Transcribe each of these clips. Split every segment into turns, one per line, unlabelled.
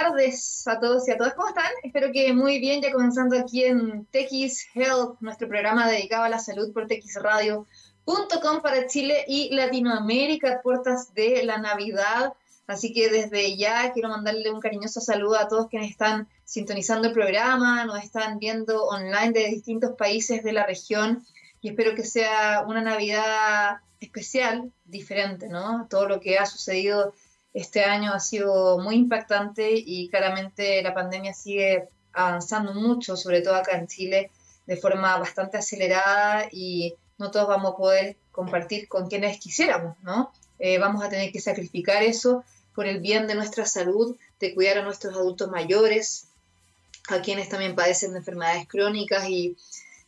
tardes a todos y a todas. ¿Cómo están? Espero que muy bien, ya comenzando aquí en TX Health, nuestro programa dedicado a la salud por TXRadio.com para Chile y Latinoamérica, puertas de la Navidad. Así que desde ya quiero mandarle un cariñoso saludo a todos quienes están sintonizando el programa, nos están viendo online de distintos países de la región y espero que sea una Navidad especial, diferente, ¿no? Todo lo que ha sucedido este año ha sido muy impactante y claramente la pandemia sigue avanzando mucho, sobre todo acá en Chile, de forma bastante acelerada y no todos vamos a poder compartir con quienes quisiéramos, ¿no? Eh, vamos a tener que sacrificar eso por el bien de nuestra salud, de cuidar a nuestros adultos mayores, a quienes también padecen de enfermedades crónicas y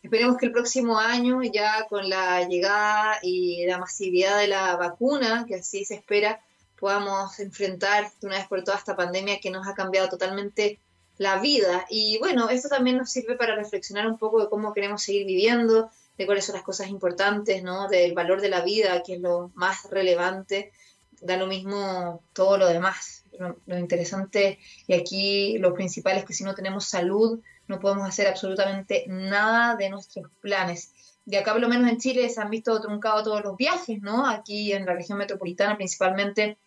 esperemos que el próximo año, ya con la llegada y la masividad de la vacuna, que así se espera, podamos enfrentar de una vez por toda esta pandemia que nos ha cambiado totalmente la vida. Y bueno, esto también nos sirve para reflexionar un poco de cómo queremos seguir viviendo, de cuáles son las cosas importantes, ¿no? Del valor de la vida, que es lo más relevante. Da lo mismo todo lo demás. Lo, lo interesante y aquí lo principal es que si no tenemos salud, no podemos hacer absolutamente nada de nuestros planes. Y acá, por lo menos en Chile, se han visto truncados todos los viajes, ¿no? Aquí en la región metropolitana, principalmente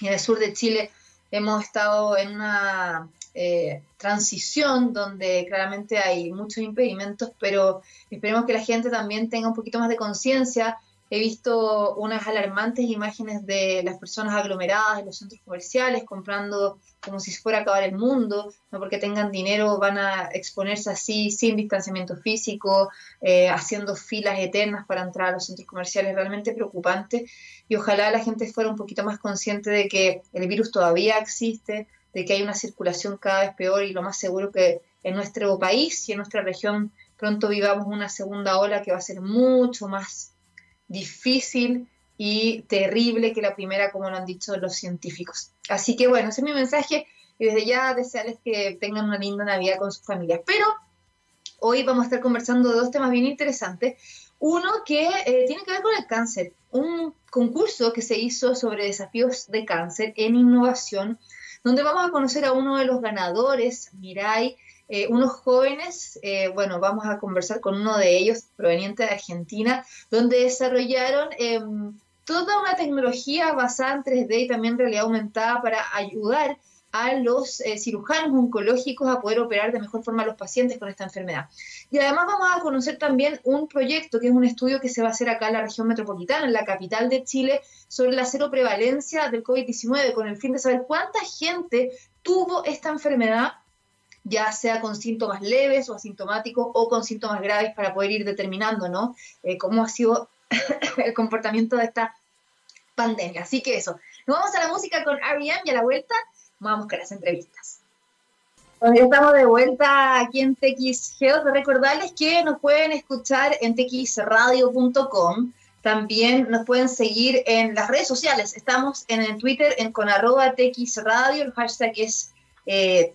en el sur de Chile hemos estado en una eh, transición donde claramente hay muchos impedimentos, pero esperemos que la gente también tenga un poquito más de conciencia He visto unas alarmantes imágenes de las personas aglomeradas en los centros comerciales comprando como si fuera a acabar el mundo, no porque tengan dinero van a exponerse así sin distanciamiento físico, eh, haciendo filas eternas para entrar a los centros comerciales, realmente preocupante. Y ojalá la gente fuera un poquito más consciente de que el virus todavía existe, de que hay una circulación cada vez peor y lo más seguro que en nuestro país y en nuestra región pronto vivamos una segunda ola que va a ser mucho más difícil y terrible que la primera, como lo han dicho los científicos. Así que bueno, ese es mi mensaje y desde ya desearles que tengan una linda Navidad con sus familias. Pero hoy vamos a estar conversando de dos temas bien interesantes. Uno que eh, tiene que ver con el cáncer, un concurso que se hizo sobre desafíos de cáncer en innovación, donde vamos a conocer a uno de los ganadores, Mirai, eh, unos jóvenes, eh, bueno, vamos a conversar con uno de ellos proveniente de Argentina, donde desarrollaron em, toda una tecnología basada en 3D y también realidad aumentada para ayudar a los eh, cirujanos oncológicos a poder operar de mejor forma a los pacientes con esta enfermedad. Y además vamos a conocer también un proyecto, que es un estudio que se va a hacer acá en la región metropolitana, en la capital de Chile, sobre la cero prevalencia del COVID-19, con el fin de saber cuánta gente tuvo esta enfermedad ya sea con síntomas leves o asintomáticos o con síntomas graves para poder ir determinando, ¿no? Eh, cómo ha sido el comportamiento de esta pandemia. Así que eso. Nos vamos a la música con R.E.M. y a la vuelta vamos con las entrevistas. Bueno, ya estamos de vuelta aquí en TX Health. Recordarles que nos pueden escuchar en txradio.com. También nos pueden seguir en las redes sociales. Estamos en el Twitter en, con arroba txradio. El hashtag es eh,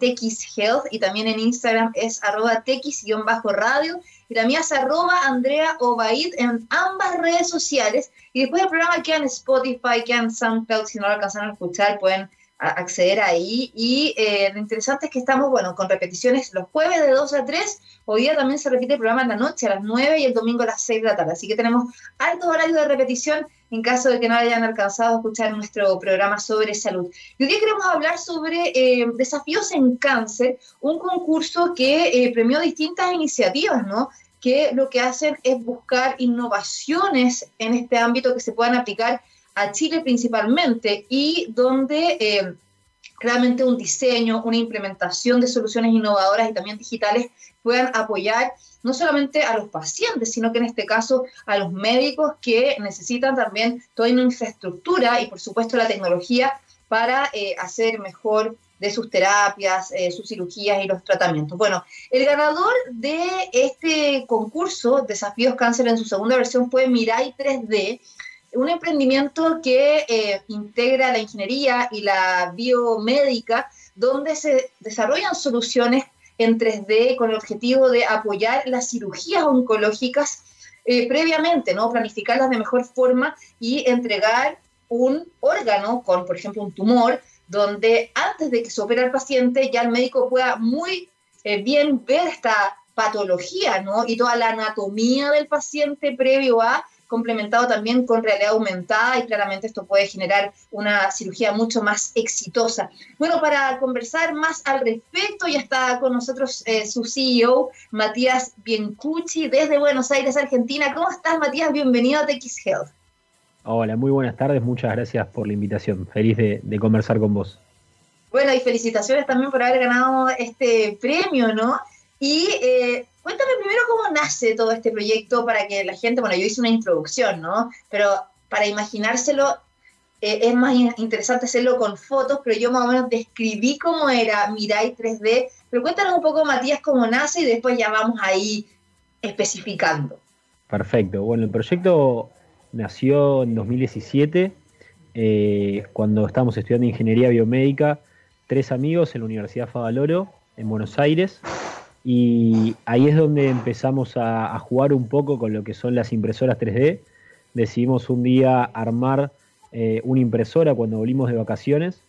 Health y también en Instagram es arroba tex-radio y también es arroba Andrea Obaid en ambas redes sociales y después el programa queda en Spotify, queda en SoundCloud, si no lo alcanzaron a escuchar pueden acceder ahí. Y eh, lo interesante es que estamos, bueno, con repeticiones los jueves de 2 a 3. Hoy día también se repite el programa en la noche a las 9 y el domingo a las 6 de la tarde. Así que tenemos alto horario de repetición en caso de que no hayan alcanzado a escuchar nuestro programa sobre salud. Y hoy día queremos hablar sobre eh, desafíos en cáncer, un concurso que eh, premió distintas iniciativas, ¿no? que lo que hacen es buscar innovaciones en este ámbito que se puedan aplicar a Chile principalmente y donde eh, realmente un diseño, una implementación de soluciones innovadoras y también digitales puedan apoyar no solamente a los pacientes, sino que en este caso a los médicos que necesitan también toda una infraestructura y por supuesto la tecnología para eh, hacer mejor de sus terapias, eh, sus cirugías y los tratamientos. Bueno, el ganador de este concurso, Desafíos Cáncer en su segunda versión, fue Mirai 3D, un emprendimiento que eh, integra la ingeniería y la biomédica, donde se desarrollan soluciones en 3D con el objetivo de apoyar las cirugías oncológicas eh, previamente, ¿no? Planificarlas de mejor forma y entregar un órgano con, por ejemplo, un tumor donde antes de que se opere al paciente ya el médico pueda muy eh, bien ver esta patología, ¿no? Y toda la anatomía del paciente previo a complementado también con realidad aumentada y claramente esto puede generar una cirugía mucho más exitosa. Bueno, para conversar más al respecto, ya está con nosotros eh, su CEO, Matías Biencucci, desde Buenos Aires, Argentina. ¿Cómo estás, Matías? Bienvenido a TX Health.
Hola, muy buenas tardes, muchas gracias por la invitación. Feliz de, conversar con vos.
Bueno, y felicitaciones también por haber ganado este premio, ¿no? Y eh, Cuéntame primero cómo nace todo este proyecto para que la gente, bueno, yo hice una introducción, ¿no? Pero para imaginárselo eh, es más interesante hacerlo con fotos, pero yo más o menos describí cómo era Mirai 3D. Pero cuéntanos un poco, Matías, cómo nace y después ya vamos ahí especificando.
Perfecto. Bueno, el proyecto nació en 2017, eh, cuando estábamos estudiando ingeniería biomédica, tres amigos en la Universidad Favaloro, en Buenos Aires. Y ahí es donde empezamos a, jugar un poco con lo que son las impresoras 3D. Decidimos un día armar eh, una impresora cuando volvimos de vacaciones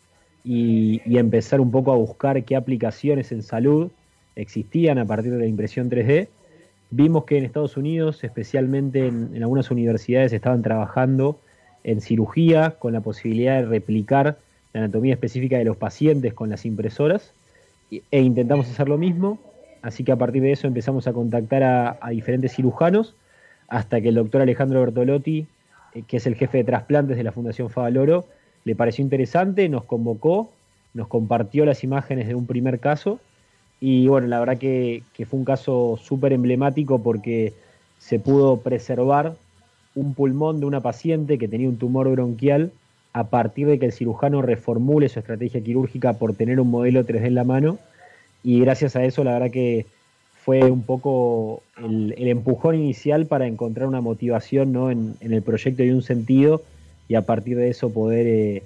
y, empezar un poco a buscar qué aplicaciones en salud existían a partir de la impresión 3D. Vimos que en Estados Unidos, especialmente en, en algunas universidades, estaban trabajando en cirugía con la posibilidad de replicar la anatomía específica de los pacientes con las impresoras e intentamos hacer lo mismo Así que a partir de eso empezamos a contactar a, diferentes cirujanos hasta que el doctor Alejandro Bertolotti, eh, que es el jefe de trasplantes de la Fundación Favaloro, le pareció interesante, nos convocó, nos compartió las imágenes de un primer caso. Y bueno, la verdad que, fue un caso súper emblemático porque se pudo preservar un pulmón de una paciente que tenía un tumor bronquial a partir de que el cirujano reformule su estrategia quirúrgica por tener un modelo 3D en la mano y gracias a eso la verdad que fue un poco el, empujón inicial para encontrar una motivación ¿no? en, el proyecto y un sentido y a partir de eso poder eh,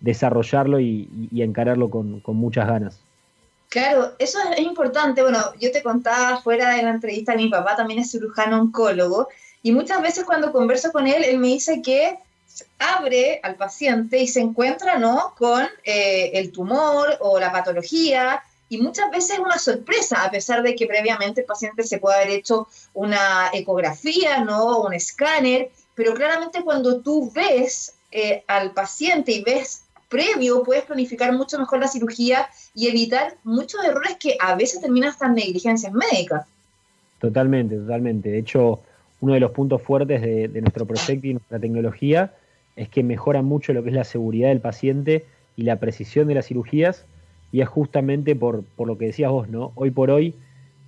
desarrollarlo y, encararlo con, muchas ganas.
Claro, eso es importante. Bueno, yo te contaba fuera de la entrevista, mi papá también es cirujano oncólogo y muchas veces cuando converso con él, él me dice que abre al paciente y se encuentra ¿no? con eh, el tumor o la patología y muchas veces es una sorpresa, a pesar de que previamente el paciente se puede haber hecho una ecografía, ¿no? Un escáner, pero claramente cuando tú ves eh, al paciente y ves previo, puedes planificar mucho mejor la cirugía y evitar muchos errores que a veces terminan hasta en negligencias médicas.
Totalmente, totalmente. De hecho, uno de los puntos fuertes de, de nuestro proyecto y nuestra tecnología es que mejora mucho lo que es la seguridad del paciente y la precisión de las cirugías y es justamente por, lo que decías vos, ¿no? Hoy por hoy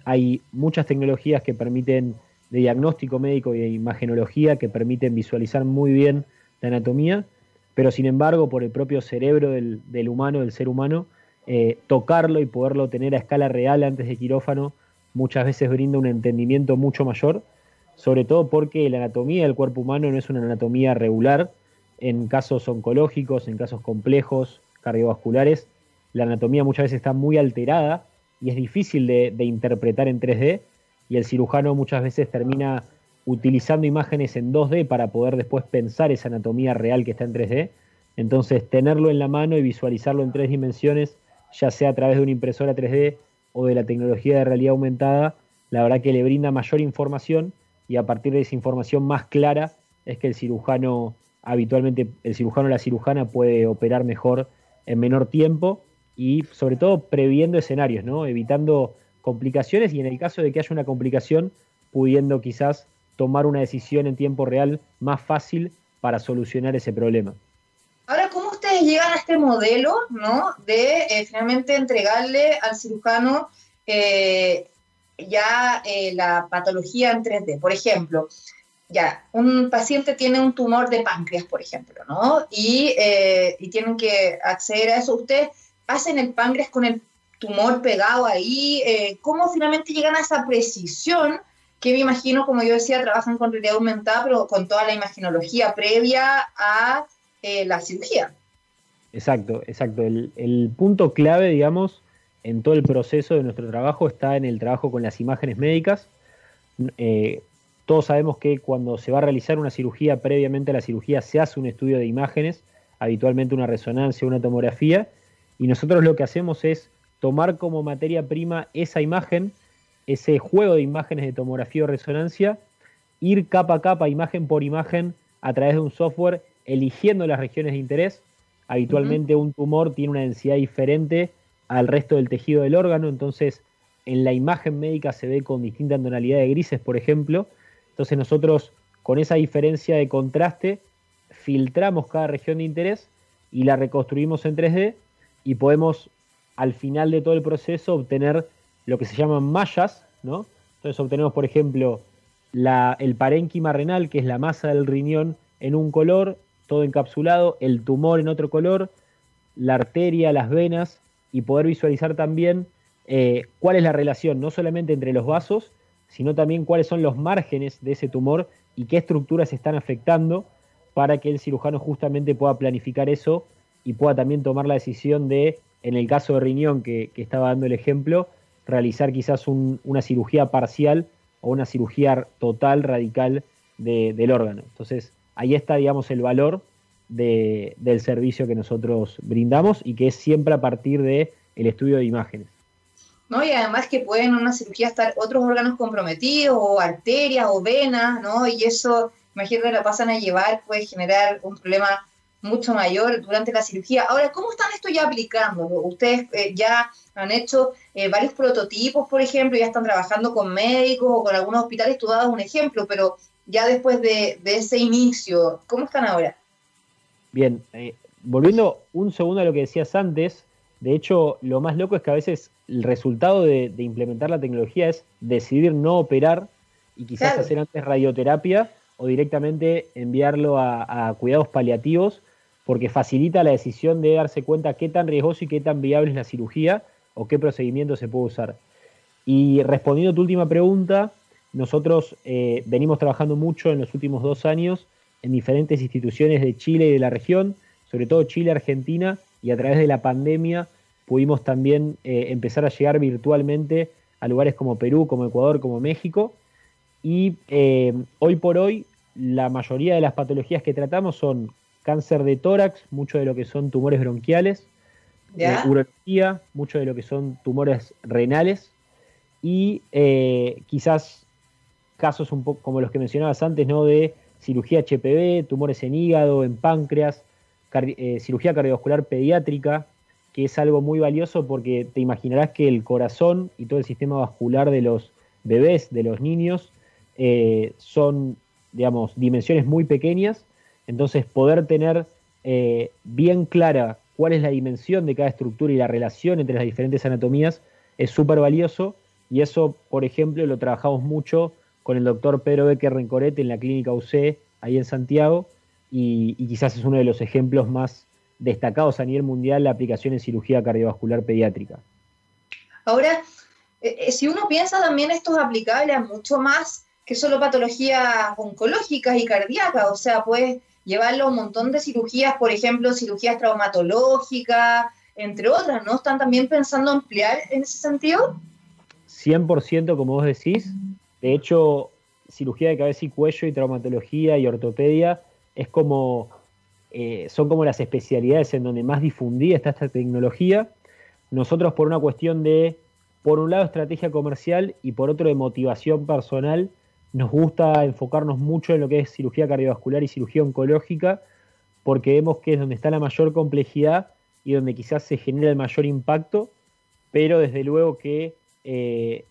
hay muchas tecnologías que permiten de diagnóstico médico y de imagenología que permiten visualizar muy bien la anatomía, pero sin embargo por el propio cerebro del, humano, del ser humano, eh, tocarlo y poderlo tener a escala real antes de quirófano muchas veces brinda un entendimiento mucho mayor, sobre todo porque la anatomía del cuerpo humano no es una anatomía regular en casos oncológicos, en casos complejos, cardiovasculares, la anatomía muchas veces está muy alterada y es difícil de, interpretar en 3D y el cirujano muchas veces termina utilizando imágenes en 2D para poder después pensar esa anatomía real que está en 3D. Entonces, tenerlo en la mano y visualizarlo en tres dimensiones, ya sea a través de una impresora 3D o de la tecnología de realidad aumentada, la verdad que le brinda mayor información y a partir de esa información más clara es que el cirujano, habitualmente el cirujano o la cirujana puede operar mejor en menor tiempo y sobre todo previendo escenarios, ¿no? evitando complicaciones y en el caso de que haya una complicación, pudiendo quizás tomar una decisión en tiempo real más fácil para solucionar ese problema.
Ahora, ¿cómo ustedes llegan a este modelo ¿no? de eh, finalmente entregarle al cirujano eh, ya eh, la patología en 3D? Por ejemplo, ya, un paciente tiene un tumor de páncreas, por ejemplo, ¿no? Y, y tienen que acceder a eso. Ustedes hacen el páncreas con el tumor pegado ahí? Eh, ¿Cómo finalmente llegan a esa precisión? Que me imagino, como yo decía, trabajan con realidad aumentada, pero con toda la imaginología previa a eh, la cirugía.
Exacto, exacto. El, punto clave, digamos, en todo el proceso de nuestro trabajo está en el trabajo con las imágenes médicas. Eh, todos sabemos que cuando se va a realizar una cirugía, previamente a la cirugía se hace un estudio de imágenes, habitualmente una resonancia, una tomografía, y nosotros lo que hacemos es tomar como materia prima esa imagen, ese juego de imágenes de tomografía o resonancia, ir capa a capa, imagen por imagen, a través de un software, eligiendo las regiones de interés. Habitualmente un tumor tiene una densidad diferente al resto del tejido del órgano, entonces en la imagen médica se ve con distinta tonalidad de grises, por ejemplo. Entonces nosotros con esa diferencia de contraste filtramos cada región de interés y la reconstruimos en 3D y podemos al final de todo el proceso obtener lo que se llaman mallas, ¿no? Entonces obtenemos, por ejemplo, el parénquima renal, que es la masa del riñón en un color, todo encapsulado, el tumor en otro color, la arteria, las venas, y poder visualizar también eh, cuál es la relación, no solamente entre los vasos, sino también cuáles son los márgenes de ese tumor y qué estructuras están afectando para que el cirujano justamente pueda planificar eso y pueda también tomar la decisión de, en el caso de riñón que, estaba dando el ejemplo, realizar quizás una cirugía parcial o una cirugía total, radical del órgano. Entonces, ahí está, digamos, el valor del servicio que nosotros brindamos y que es siempre a partir del el estudio de imágenes.
¿no? Y además que pueden en una cirugía estar otros órganos comprometidos, o arterias, o venas, ¿no? Y eso, imagínate, la pasan a llevar, puede generar un problema mucho mayor durante la cirugía. Ahora, ¿cómo están esto ya aplicando? Ustedes eh, ya han hecho eh, varios prototipos, por ejemplo, ya están trabajando con médicos o con algunos hospitales, tú dabas un ejemplo, pero ya después de, ese inicio, ¿cómo están ahora?
Bien, eh, volviendo un segundo a lo que decías antes, de hecho, lo más loco es que a veces el resultado de, implementar la tecnología es decidir no operar y quizás hacer antes radioterapia o directamente enviarlo a, cuidados paliativos porque facilita la decisión de darse cuenta qué tan riesgoso y qué tan viable es la cirugía o qué procedimiento se puede usar. Y respondiendo a tu última pregunta, nosotros eh, venimos trabajando mucho en los últimos dos años en diferentes instituciones de Chile y de la región, sobre todo Chile, Argentina, y a través de la pandemia pudimos también eh, empezar a llegar virtualmente a lugares como Perú, como Ecuador, como México. Y eh, hoy por hoy la mayoría de las patologías que tratamos son cáncer de tórax, mucho de lo que son tumores bronquiales, eh, urología, mucho de lo que son tumores renales y quizás casos un poco como los que mencionabas antes, ¿no? De cirugía HPV, tumores en hígado, en páncreas, eh, cirugía cardiovascular pediátrica, que es algo muy valioso porque te imaginarás que el corazón y todo el sistema vascular de los bebés, de los niños, eh, son, digamos, dimensiones muy pequeñas, entonces poder tener eh, bien clara cuál es la dimensión de cada estructura y la relación entre las diferentes anatomías es súper valioso y eso, por ejemplo, lo trabajamos mucho con el doctor Pedro Becker Rencorete en la clínica UC, ahí en Santiago, y, quizás es uno de los ejemplos más destacados a nivel mundial la aplicación en cirugía cardiovascular pediátrica.
Ahora, eh, eh, si uno piensa también esto es aplicable a mucho más que solo patologías oncológicas y cardíacas, o sea, puedes llevarlo a un montón de cirugías, por ejemplo, cirugías traumatológicas, entre otras, ¿no? ¿Están también pensando ampliar en ese sentido?
100% como vos decís. De hecho, cirugía de cabeza y cuello y traumatología y ortopedia es como, eh, son como las especialidades en donde más difundida está esta tecnología. Nosotros por una cuestión de, por un lado, estrategia comercial y por otro de motivación personal, nos gusta enfocarnos mucho en lo que es cirugía cardiovascular y cirugía oncológica, porque vemos que es donde está la mayor complejidad y donde quizás se genera el mayor impacto, pero desde luego que eh,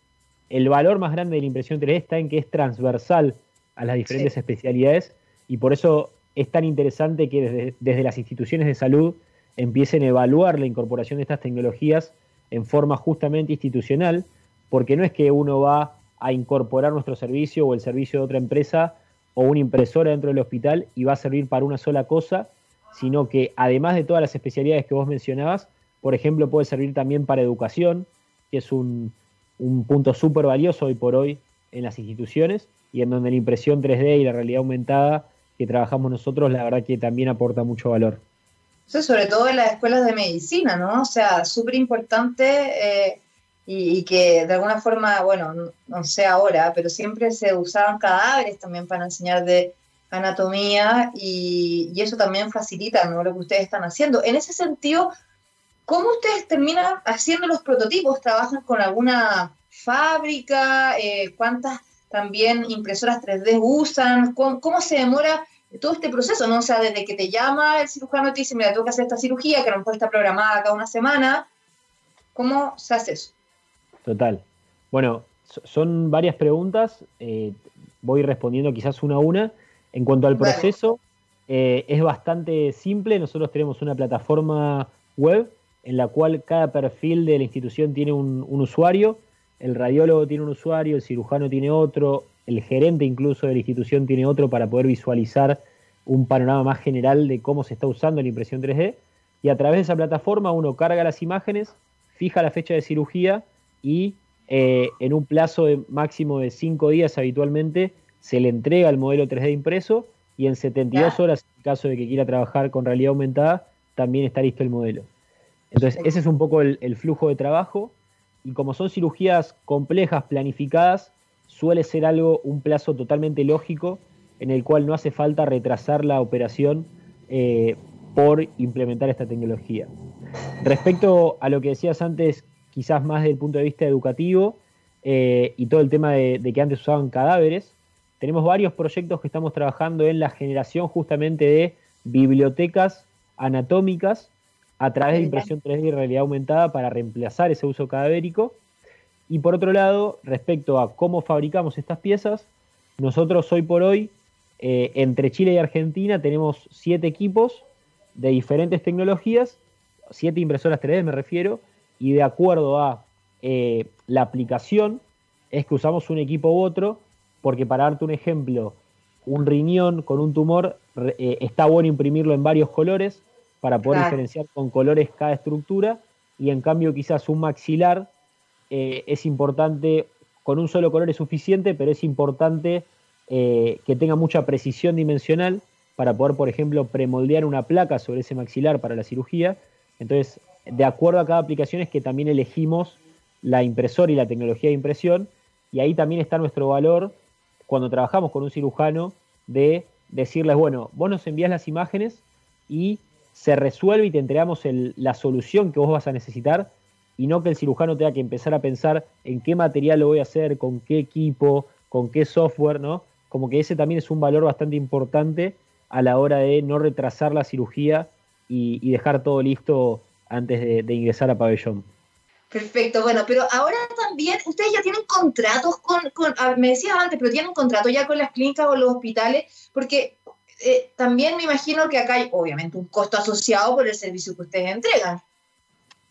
el valor más grande de la impresión 3D está en que es transversal a las diferentes especialidades y por eso es tan interesante que desde, las instituciones de salud empiecen a evaluar la incorporación de estas tecnologías en forma justamente institucional, porque no es que uno va a incorporar nuestro servicio o el servicio de otra empresa o una impresora dentro del hospital y va a servir para una sola cosa, sino que además de todas las especialidades que vos mencionabas, por ejemplo, puede servir también para educación, que es un, un punto súper valioso hoy por hoy en las instituciones y en donde la impresión 3D y la realidad aumentada que trabajamos nosotros, la verdad que también aporta mucho valor.
Sobre todo en las escuelas de medicina, ¿no? O sea, súper importante eh, y, que de alguna forma, bueno, no, sé ahora, pero siempre se usaban cadáveres también para enseñar de anatomía y, eso también facilita ¿no? lo que ustedes están haciendo. En ese sentido, ¿cómo ustedes terminan haciendo los prototipos? ¿Trabajan con alguna fábrica? Eh, ¿Cuántas también impresoras 3D usan? ¿Cómo, se demora todo este proceso? ¿no? O sea, desde que te llama el cirujano y te dice, mira, tengo que hacer esta cirugía, que a lo mejor está programada cada una semana, ¿cómo se hace eso?
Total. Bueno, son varias preguntas, eh, voy respondiendo quizás una a una. En cuanto al proceso, eh, es bastante simple, nosotros tenemos una plataforma web en la cual cada perfil de la institución tiene un, usuario, el radiólogo tiene un usuario, el cirujano tiene otro, el gerente incluso de la institución tiene otro para poder visualizar un panorama más general de cómo se está usando la impresión 3D. Y a través de esa plataforma uno carga las imágenes, fija la fecha de cirugía y eh, en un plazo de máximo de 5 días habitualmente se le entrega el modelo 3D impreso y en 72 horas, en caso de que quiera trabajar con realidad aumentada, también está listo el modelo. Entonces, ese es un poco el, flujo de trabajo y como son cirugías complejas, planificadas, suele ser algo, un plazo totalmente lógico en el cual no hace falta retrasar la operación eh, por implementar esta tecnología. Respecto a lo que decías antes, quizás más desde el punto de vista educativo eh, y todo el tema de, que antes usaban cadáveres. Tenemos varios proyectos que estamos trabajando en la generación justamente de bibliotecas anatómicas a través de impresión 3D y realidad aumentada para reemplazar ese uso cadavérico. Y por otro lado, respecto a cómo fabricamos estas piezas, nosotros hoy por hoy, eh, entre Chile y Argentina, tenemos siete equipos de diferentes tecnologías, siete impresoras 3D me refiero, y de acuerdo a eh, la aplicación es que usamos un equipo u otro, porque para darte un ejemplo, un riñón con un tumor eh, está bueno imprimirlo en varios colores para poder diferenciar con colores cada estructura y en cambio quizás un maxilar eh, es importante, con un solo color es suficiente, pero es importante que tenga mucha precisión dimensional para poder, por ejemplo, premoldear una placa sobre ese maxilar para la cirugía. Entonces, de acuerdo a cada aplicación es que también elegimos la impresora y la tecnología de impresión, y ahí también está nuestro valor cuando trabajamos con un cirujano de decirles, bueno, vos nos envías las imágenes y se resuelve y te entregamos la solución que vos vas a necesitar y no que el cirujano tenga que empezar a pensar en qué material lo voy a hacer, con qué equipo, con qué software, ¿no? Como que ese también es un valor bastante importante a la hora de no retrasar la cirugía y dejar todo listo antes de, ingresar a pabellón.
Perfecto, bueno, pero ahora también ustedes ya tienen contratos con, me decías antes, pero tienen un contrato ya con las clínicas o los hospitales, porque eh, también me imagino que acá hay obviamente un costo asociado por el servicio que ustedes entregan.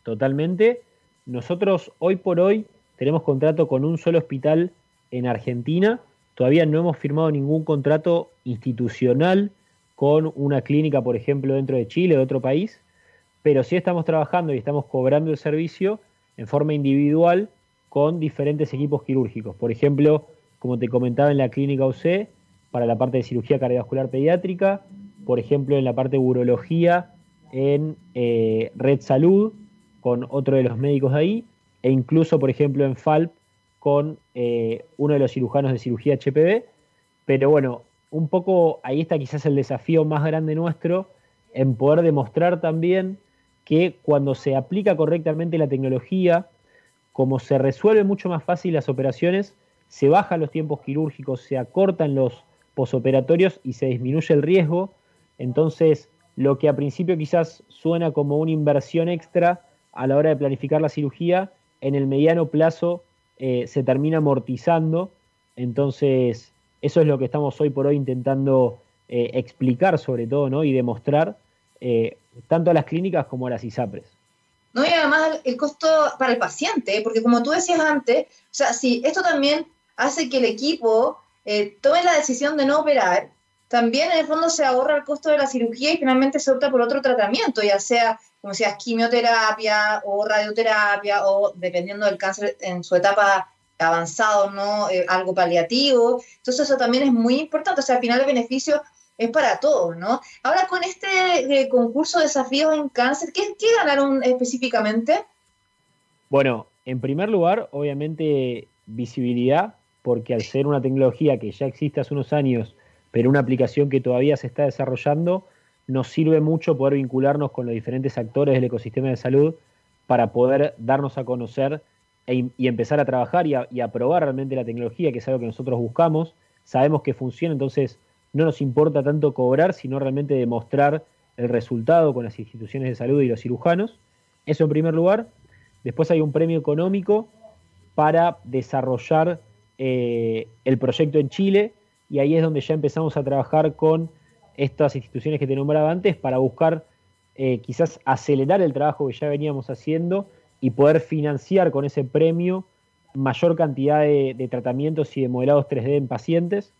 Totalmente. Nosotros hoy por hoy tenemos contrato con un solo hospital en Argentina. Todavía no hemos firmado ningún contrato institucional con una clínica, por ejemplo, dentro de Chile o de otro país pero sí estamos trabajando y estamos cobrando el servicio en forma individual con diferentes equipos quirúrgicos. Por ejemplo, como te comentaba en la clínica UC, para la parte de cirugía cardiovascular pediátrica, por ejemplo, en la parte de urología en eh, Red Salud, con otro de los médicos de ahí, e incluso, por ejemplo, en FALP con eh, uno de los cirujanos de cirugía HPV. Pero bueno, un poco ahí está quizás el desafío más grande nuestro en poder demostrar también que cuando se aplica correctamente la tecnología, como se resuelve mucho más fácil las operaciones, se bajan los tiempos quirúrgicos, se acortan los posoperatorios y se disminuye el riesgo. Entonces, lo que a principio quizás suena como una inversión extra a la hora de planificar la cirugía, en el mediano plazo eh, se termina amortizando. Entonces, eso es lo que estamos hoy por hoy intentando eh, explicar sobre todo ¿no? y demostrar eh, tanto a las clínicas como a las ISAPRES.
No, y además el costo para el paciente, porque como tú decías antes, o sea, si esto también hace que el equipo eh, tome la decisión de no operar, también en el fondo se ahorra el costo de la cirugía y finalmente se opta por otro tratamiento, ya sea, como decías, quimioterapia o radioterapia o dependiendo del cáncer en su etapa avanzado, ¿no? Eh, algo paliativo. Entonces eso también es muy importante, o sea, al final el beneficio es para todos, ¿no? Ahora con este eh, concurso de desafíos en cáncer, ¿qué, ganaron específicamente?
Bueno, en primer lugar, obviamente visibilidad, porque al ser una tecnología que ya existe hace unos años, pero una aplicación que todavía se está desarrollando, nos sirve mucho poder vincularnos con los diferentes actores del ecosistema de salud para poder darnos a conocer e y empezar a trabajar y a, probar realmente la tecnología, que es algo que nosotros buscamos. Sabemos que funciona, entonces no nos importa tanto cobrar, sino realmente demostrar el resultado con las instituciones de salud y los cirujanos. Eso en primer lugar. Después hay un premio económico para desarrollar eh, el proyecto en Chile y ahí es donde ya empezamos a trabajar con estas instituciones que te nombraba antes para buscar eh, quizás acelerar el trabajo que ya veníamos haciendo y poder financiar con ese premio mayor cantidad de, tratamientos y de modelados 3D en pacientes.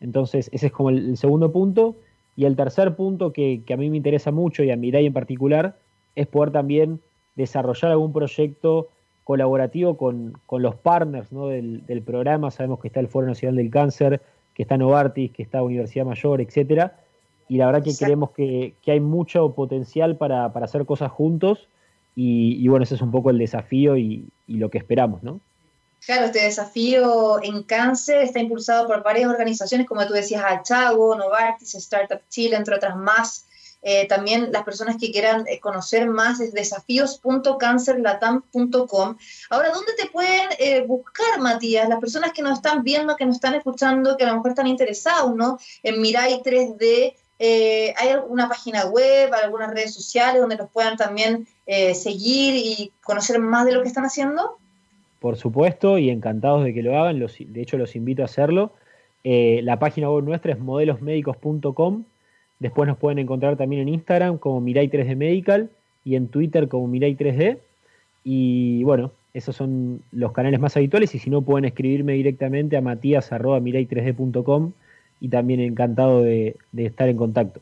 Entonces, ese es como el, segundo punto. Y el tercer punto que, a mí me interesa mucho y a Mirai en particular es poder también desarrollar algún proyecto colaborativo con, los partners del, del, programa. Sabemos que está el Foro Nacional del Cáncer, que está Novartis, que está Universidad Mayor, etcétera y la verdad que creemos que, hay mucho potencial para, hacer cosas juntos y, bueno, ese es un poco el desafío y, lo que esperamos, ¿no?
Claro, este desafío en cáncer está impulsado por varias organizaciones, como tú decías, Achago, Novartis, Startup Chile, entre otras más. Eh, también las personas que quieran eh, conocer más es desafíos.cancerlatam.com. Ahora, ¿dónde te pueden eh, buscar, Matías? Las personas que nos están viendo, que nos están escuchando, que a lo mejor están interesados, ¿no? En Mirai 3D, eh, ¿Hay alguna página web, algunas redes sociales donde los puedan también seguir y conocer más de lo que están haciendo?
Por supuesto, y encantados de que lo hagan, de hecho los invito a hacerlo. Eh, la página web nuestra es modelosmédicos.com. Después nos pueden encontrar también en Instagram como Mirai3D Medical y en Twitter como Mirai3D. Y bueno, esos son los canales más habituales. Y si no, pueden escribirme directamente a matías.mirai3d.com y también encantado de, estar en contacto.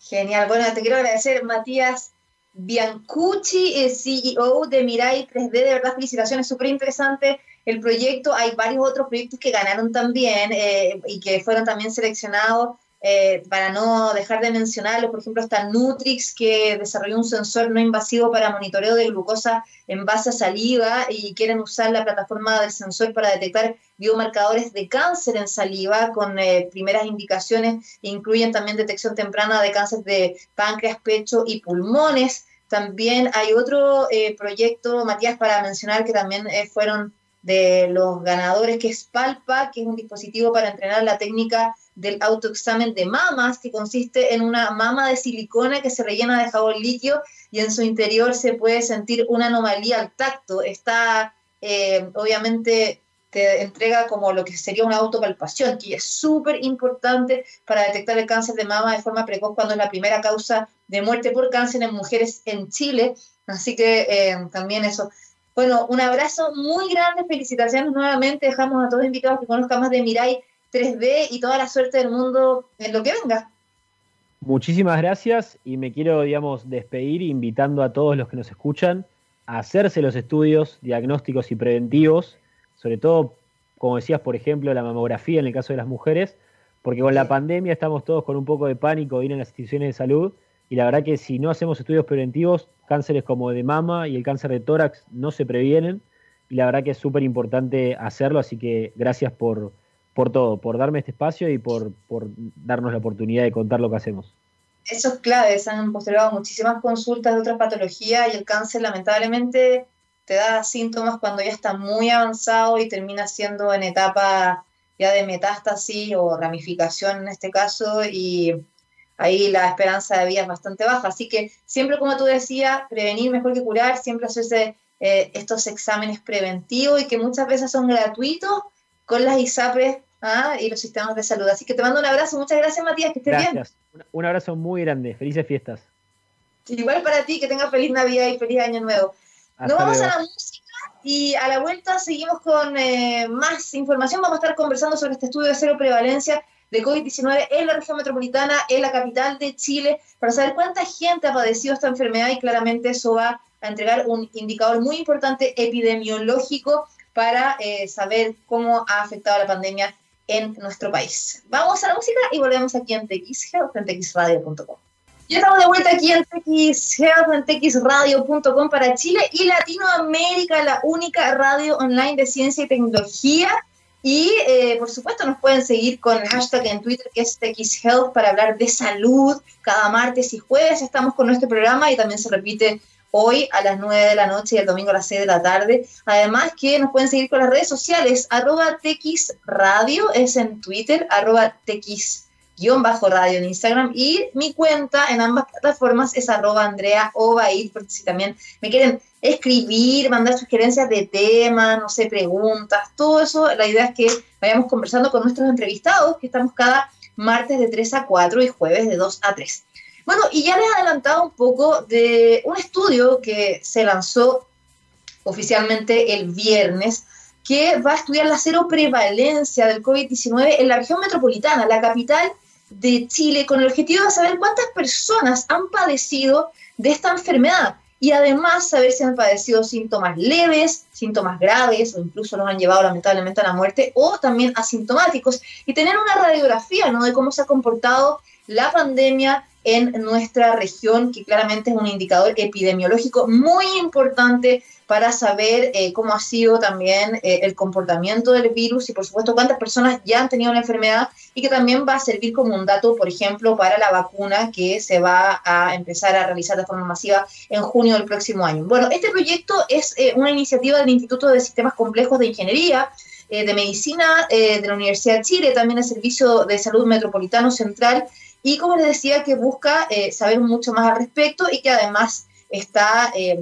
Genial, bueno, te quiero agradecer, Matías Biancucci, CEO de Mirai 3D, de verdad felicitaciones, súper interesante el proyecto, hay varios otros proyectos que ganaron también eh, y que fueron también seleccionados eh, para no dejar de mencionarlo, por ejemplo, está Nutrix, que desarrolló un sensor no invasivo para monitoreo de glucosa en base a saliva y quieren usar la plataforma del sensor para detectar biomarcadores de cáncer en saliva con eh, primeras indicaciones, incluyen también detección temprana de cáncer de páncreas, pecho y pulmones. También hay otro eh, proyecto, Matías, para mencionar que también fueron de los ganadores, que es Palpa, que es un dispositivo para entrenar la técnica del autoexamen de mamas, que consiste en una mama de silicona que se rellena de jabón líquido y en su interior se puede sentir una anomalía al tacto. Está, eh, obviamente, te entrega como lo que sería una autopalpación, que es súper importante para detectar el cáncer de mama de forma precoz cuando es la primera causa de muerte por cáncer en mujeres en Chile. Así que eh, también eso. Bueno, un abrazo muy grande, felicitaciones nuevamente. Dejamos a todos invitados que conozcan más de Mirai 3D y toda la suerte del mundo en lo que venga.
Muchísimas gracias y me quiero, digamos, despedir invitando a todos los que nos escuchan a hacerse los estudios diagnósticos y preventivos, sobre todo, como decías, por ejemplo, la mamografía en el caso de las mujeres, porque con la pandemia estamos todos con un poco de pánico de ir a las instituciones de salud y la verdad que si no hacemos estudios preventivos, cánceres como de mama y el cáncer de tórax no se previenen y la verdad que es súper importante hacerlo, así que gracias por, por todo, por darme este espacio y por, darnos la oportunidad de contar lo que hacemos.
Eso es clave, se han postergado muchísimas consultas de otras patologías y el cáncer lamentablemente te da síntomas cuando ya está muy avanzado y termina siendo en etapa ya de metástasis o ramificación en este caso y ahí la esperanza de vida es bastante baja. Así que siempre, como tú decías, prevenir mejor que curar, siempre hacerse eh, estos exámenes preventivos y que muchas veces son gratuitos con las ISAPRES ¿ah? y los sistemas de salud. Así que te mando un abrazo. Muchas gracias, Matías. Que estés
gracias. bien. Un abrazo muy grande. Felices fiestas.
Igual para ti, que tengas feliz Navidad y feliz Año Nuevo. Nos vamos a la música y a la vuelta seguimos con eh, más información. Vamos a estar conversando sobre este estudio de cero prevalencia de COVID-19 en la región metropolitana, en la capital de Chile, para saber cuánta gente ha padecido esta enfermedad y claramente eso va a entregar un indicador muy importante epidemiológico para eh, saber cómo ha afectado la pandemia en nuestro país. Vamos a la música y volvemos aquí en TX en TXRadio.com. Ya estamos de vuelta aquí en TX en TXRadio.com para Chile y Latinoamérica, la única radio online de ciencia y tecnología. Y eh, por supuesto nos pueden seguir con el hashtag en Twitter que es TXHealth para hablar de salud. Cada martes y jueves estamos con nuestro programa y también se repite hoy a las 9 de la noche y el domingo a las 6 de la tarde. Además que nos pueden seguir con las redes sociales, arroba Radio es en Twitter, arroba bajo radio en Instagram y mi cuenta en ambas plataformas es arroba Andrea Obaid, porque si también me quieren escribir, mandar sugerencias de temas, no sé, preguntas, todo eso, la idea es que vayamos conversando con nuestros entrevistados, que estamos cada martes de 3 a 4 y jueves de 2 a 3. Bueno, y ya les he adelantado un poco de un estudio que se lanzó oficialmente el viernes, que va a estudiar la cero prevalencia del COVID-19 en la región metropolitana, la capital de Chile, con el objetivo de saber cuántas personas han padecido de esta enfermedad y además saber si han padecido síntomas leves, síntomas graves o incluso los han llevado lamentablemente a la muerte o también asintomáticos y tener una radiografía ¿no? de cómo se ha comportado la pandemia en nuestra región, que claramente es un indicador epidemiológico muy importante para saber eh, cómo ha sido también eh, el comportamiento del virus y por supuesto cuántas personas ya han tenido la enfermedad y que también va a servir como un dato, por ejemplo, para la vacuna que se va a empezar a realizar de forma masiva en junio del próximo año. Bueno, este proyecto es eh, una iniciativa del Instituto de Sistemas Complejos de Ingeniería, de Medicina de la Universidad de Chile, también el Servicio de Salud Metropolitano Central y como les decía, que busca eh, saber mucho más al respecto y que además está eh,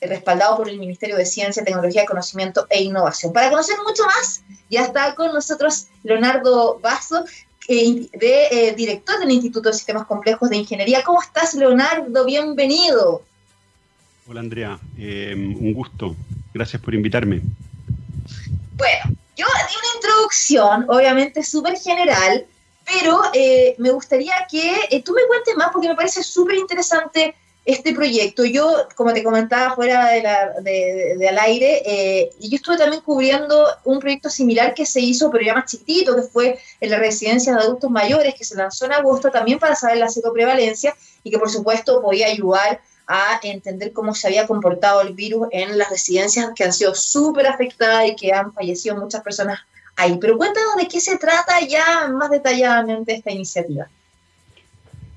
respaldado por el Ministerio de Ciencia, Tecnología, Conocimiento e Innovación. Para conocer mucho más, ya está con nosotros Leonardo Basso, eh, de, director del Instituto de Sistemas Complejos de Ingeniería. ¿Cómo estás, Leonardo? Bienvenido.
Hola, Andrea. un gusto. Gracias por invitarme.
Bueno, yo di una introducción, obviamente súper general, pero eh, me gustaría que eh, tú me cuentes más porque me parece súper interesante este proyecto. Yo, como te comentaba fuera de, la, de, al aire, eh, yo estuve también cubriendo un proyecto similar que se hizo, pero ya más chiquitito, que fue en la residencia de adultos mayores, que se lanzó en agosto también para saber la prevalencia y que por supuesto podía ayudar a entender cómo se había comportado el virus en las residencias que han sido súper afectadas y que han fallecido muchas personas ahí. Pero cuéntanos de qué se trata ya más detalladamente esta iniciativa.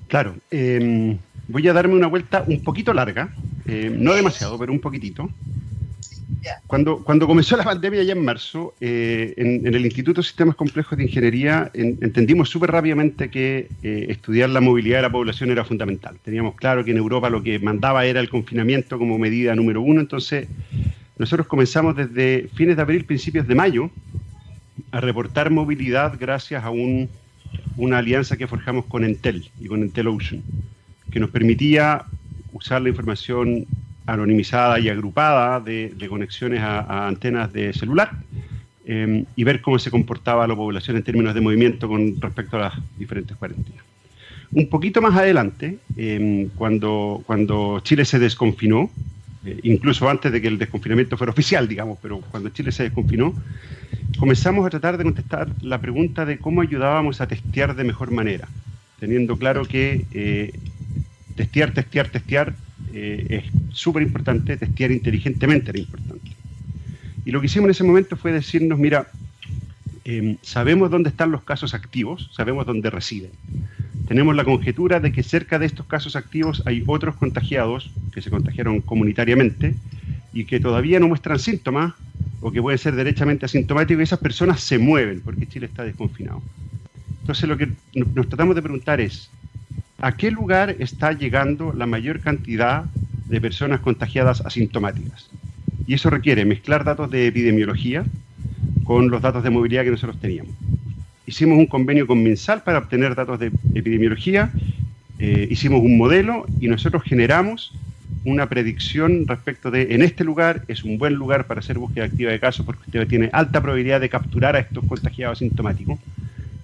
Claro, em, voy a darme una vuelta un poquito larga, em, no demasiado, pero un poquitito. Cuando, cuando comenzó la pandemia ya en marzo, eh, en, el Instituto de Sistemas Complejos de Ingeniería entendimos súper rápidamente que eh, estudiar la movilidad de la población era fundamental. Teníamos claro que en Europa lo que mandaba era el confinamiento como medida número uno, entonces nosotros comenzamos desde fines de abril, principios de mayo, a reportar movilidad gracias a una alianza que forjamos con Entel y con Entel Ocean, que nos permitía usar la información anonimizada y agrupada de, conexiones a, antenas de celular em, y ver cómo se comportaba la población en términos de movimiento con respecto a las diferentes cuarentenas. Un poquito más adelante, em, cuando, cuando Chile se desconfinó, eh, incluso antes de que el desconfinamiento fuera oficial, digamos, pero cuando Chile se desconfinó, comenzamos a tratar de contestar la pregunta de cómo ayudábamos a testear de mejor manera, teniendo claro que eh, testear, testear, testear eh, es súper importante, testear inteligentemente era importante. Y lo que hicimos en ese momento fue decirnos, mira, em, sabemos dónde están los casos activos, sabemos dónde residen. Tenemos la conjetura de que cerca de estos casos activos hay otros contagiados que se contagiaron comunitariamente y que todavía no muestran síntomas o que pueden ser derechamente asintomáticos y esas personas se mueven porque Chile está desconfinado. Entonces lo que nos tratamos de preguntar es, ¿a qué lugar está llegando la mayor cantidad de personas contagiadas asintomáticas? Y eso requiere mezclar datos de epidemiología con los datos de movilidad que nosotros teníamos hicimos un convenio con MinSal para obtener datos de epidemiología, eh, hicimos un modelo y nosotros generamos una predicción respecto de en este lugar es un buen lugar para hacer búsqueda activa de casos porque usted tiene alta probabilidad de capturar a estos contagiados asintomáticos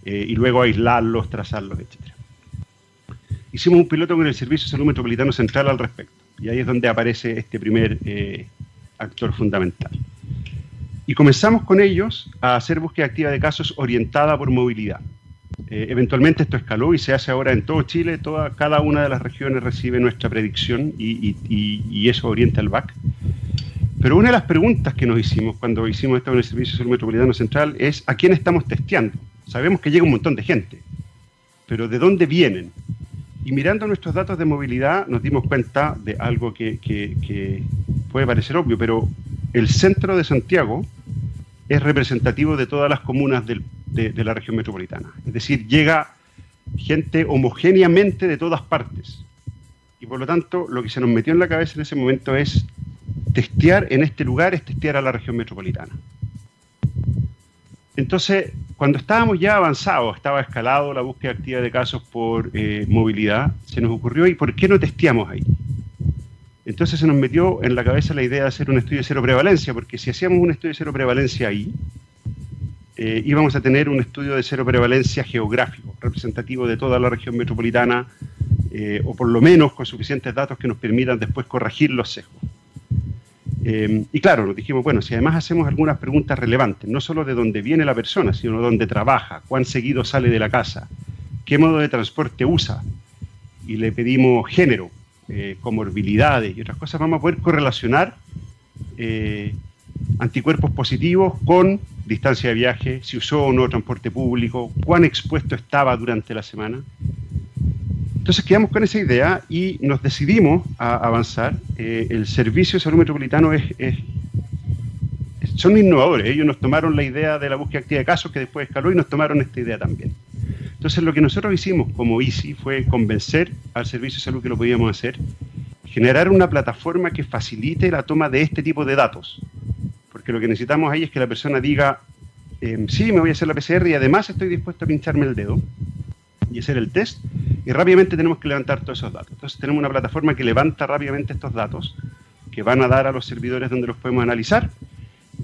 eh, y luego aislarlos, trazarlos, etc. Hicimos un piloto con el Servicio de Salud Metropolitano Central al respecto y ahí es donde aparece este primer eh, actor fundamental. Y comenzamos con ellos a hacer búsqueda activa de casos orientada por movilidad. Eh, eventualmente esto escaló y se hace ahora en todo Chile, toda, cada una de las regiones recibe nuestra predicción y, eso orienta el BAC. Pero una de las preguntas que nos hicimos cuando hicimos esto en el Servicio Salud Metropolitano Central es ¿a quién estamos testeando? Sabemos que llega un montón de gente, pero ¿de dónde vienen? y mirando nuestros datos de movilidad nos dimos cuenta de algo que, que puede parecer obvio, pero el centro de Santiago es representativo de todas las comunas del, de, la región metropolitana. Es decir, llega gente homogéneamente de todas partes. Y por lo tanto, lo que se nos metió en la cabeza en ese momento es testear en este lugar, es testear a la región metropolitana. Entonces, cuando estábamos ya avanzados, estaba escalado la búsqueda activa de casos por eh, movilidad, se nos ocurrió, ¿y por qué no testeamos ahí? Entonces se nos metió en la cabeza la idea de hacer un estudio de cero prevalencia, porque si hacíamos un estudio de cero prevalencia ahí, eh, íbamos a tener un estudio de cero prevalencia geográfico, representativo de toda la región metropolitana, eh, o por lo menos con suficientes datos que nos permitan después corregir los sesgos. Eh, y claro, nos dijimos, bueno, si además hacemos algunas preguntas relevantes, no solo de dónde viene la persona, sino de dónde trabaja, cuán seguido sale de la casa, qué modo de transporte usa, y le pedimos género, eh, comorbilidades y otras cosas, vamos a poder correlacionar anticuerpos positivos con distancia de viaje, si usó o no transporte público, cuán expuesto estaba durante la semana. Entonces quedamos con esa idea y nos decidimos a avanzar. Eh, el Servicio de Salud Metropolitano es, son innovadores. Ellos nos tomaron la idea de la búsqueda activa de casos que después escaló y nos tomaron esta idea también. Entonces lo que nosotros hicimos como ICI fue convencer al Servicio de Salud que lo podíamos hacer, generar una plataforma que facilite la toma de este tipo de datos. Porque lo que necesitamos ahí es que la persona diga, em, sí, me voy a hacer la PCR y además estoy dispuesto a pincharme el dedo y hacer el test y rápidamente tenemos que levantar todos esos datos. Entonces tenemos una plataforma que levanta rápidamente estos datos que van a dar a los servidores donde los podemos analizar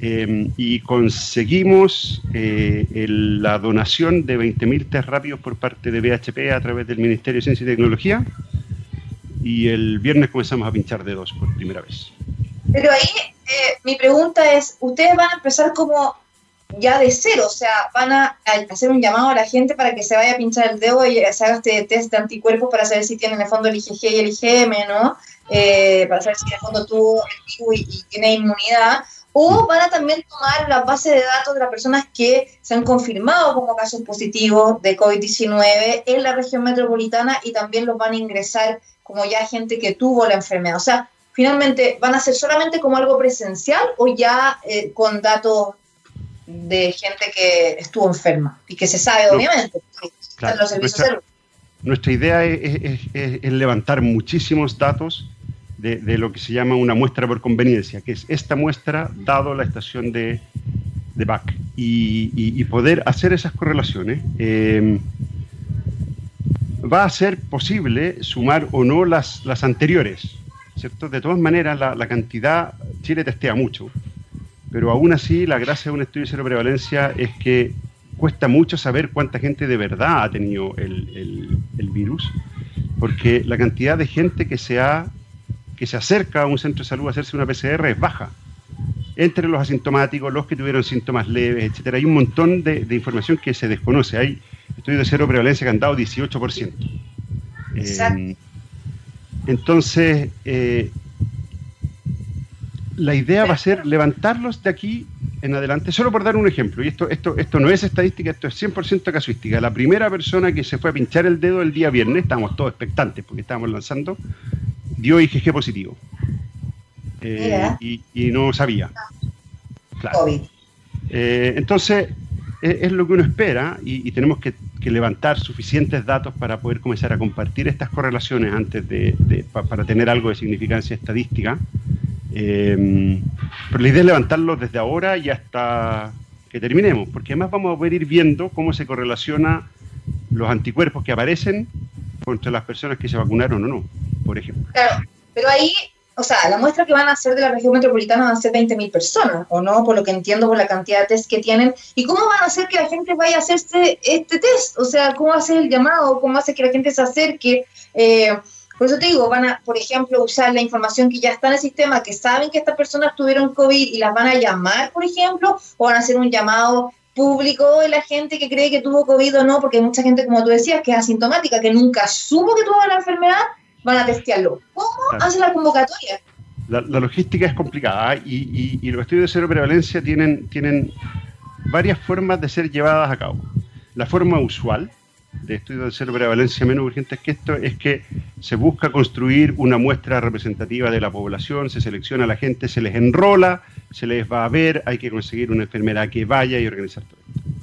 Em, y conseguimos eh, la donación de 20.000 test rápidos por parte de BHP a través del Ministerio de Ciencia y Tecnología. Y el viernes comenzamos a pinchar dedos por primera vez.
Pero ahí eh, mi pregunta es, ¿ustedes van a empezar como ya de cero? O sea, ¿van a hacer un llamado a la gente para que se vaya a pinchar el dedo y se haga este test de anticuerpos para saber si tienen en el fondo el IgG y el IgM, ¿no? Eh, para saber si en el fondo tuvo el y, y tiene inmunidad o van a también tomar la base de datos de las personas que se han confirmado como casos positivos de COVID-19 en la región metropolitana y también los van a ingresar como ya gente que tuvo la enfermedad. O sea, finalmente, ¿van a ser solamente como algo presencial o ya eh, con datos de gente que estuvo enferma y que se sabe, obviamente,
los servicios nuestra, idea es levantar muchísimos datos de, lo que se llama una muestra por conveniencia, que es esta muestra dado la estación de, de BAC y, poder hacer esas correlaciones. Eh, va a ser posible sumar o no las, las anteriores, ¿cierto? De todas maneras, la, cantidad, Chile testea mucho, pero aún así la gracia de un estudio de cero prevalencia es que cuesta mucho saber cuánta gente de verdad ha tenido el, el, el virus, porque la cantidad de gente que se ha que se acerca a un centro de salud a hacerse una PCR es baja. Entre los asintomáticos, los que tuvieron síntomas leves, etcétera, hay un montón de, información que se desconoce. Hay estudios de cero prevalencia que han dado 18%. Eh, entonces, eh, la idea va a ser levantarlos de aquí en adelante, solo por dar un ejemplo, y esto, esto, esto no es estadística, esto es 100% casuística. La primera persona que se fue a pinchar el dedo el día viernes, estábamos todos expectantes porque estábamos lanzando, dio IgG positivo. Eh, y, no sabía. Claro. Eh, entonces, e, es, lo que uno espera y, tenemos que, levantar suficientes datos para poder comenzar a compartir estas correlaciones antes de, para tener algo de significancia estadística. Eh, pero la idea es levantarlos desde ahora y hasta que terminemos, porque además vamos a poder ir viendo cómo se correlaciona los anticuerpos que aparecen contra las personas que se vacunaron o no, por ejemplo.
Claro, pero ahí, o sea, la muestra que van a hacer de la región metropolitana van a ser 20.000 personas, ¿o no? Por lo que entiendo, por la cantidad de test que tienen. ¿Y cómo van a hacer que la gente vaya a hacerse este test? O sea, ¿cómo hace el llamado? ¿Cómo hace que la gente se acerque? Eh, por eso te digo, van a, por ejemplo, usar la información que ya está en el sistema, que saben que estas personas tuvieron COVID y las van a llamar, por ejemplo, o van a hacer un llamado público de la gente que cree que tuvo COVID o no, porque hay mucha gente, como tú decías, que es asintomática, que nunca supo que tuvo la enfermedad, van a testearlo. ¿Cómo hace la convocatoria?
La, logística es complicada ¿eh? y, los estudios de cero prevalencia tienen, tienen varias formas de ser llevadas a cabo. La forma usual, de estudios de cero prevalencia menos urgentes que esto es que se busca construir una muestra representativa de la población, se selecciona a la gente, se les enrola, se les va a ver, hay que conseguir una enfermera que vaya y organizar todo esto.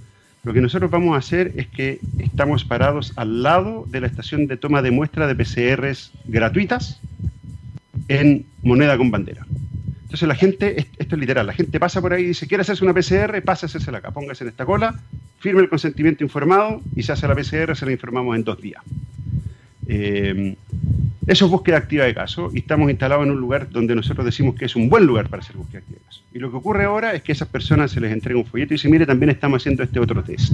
Lo que nosotros vamos a hacer es que estamos parados al lado de la estación de toma de muestra de PCRs gratuitas en moneda con bandera. Entonces la gente, esto es literal, la gente pasa por ahí y dice, quiere hacerse una PCR, pasa a hacerse acá, póngase en esta cola, firme el consentimiento informado y se hace la PCR, se la informamos en dos días. Eh, eso es búsqueda activa de caso y estamos instalados en un lugar donde nosotros decimos que es un buen lugar para hacer búsqueda activa. Y lo que ocurre ahora es que a esas personas se les entrega un folleto y dice, mire, también estamos haciendo este otro test.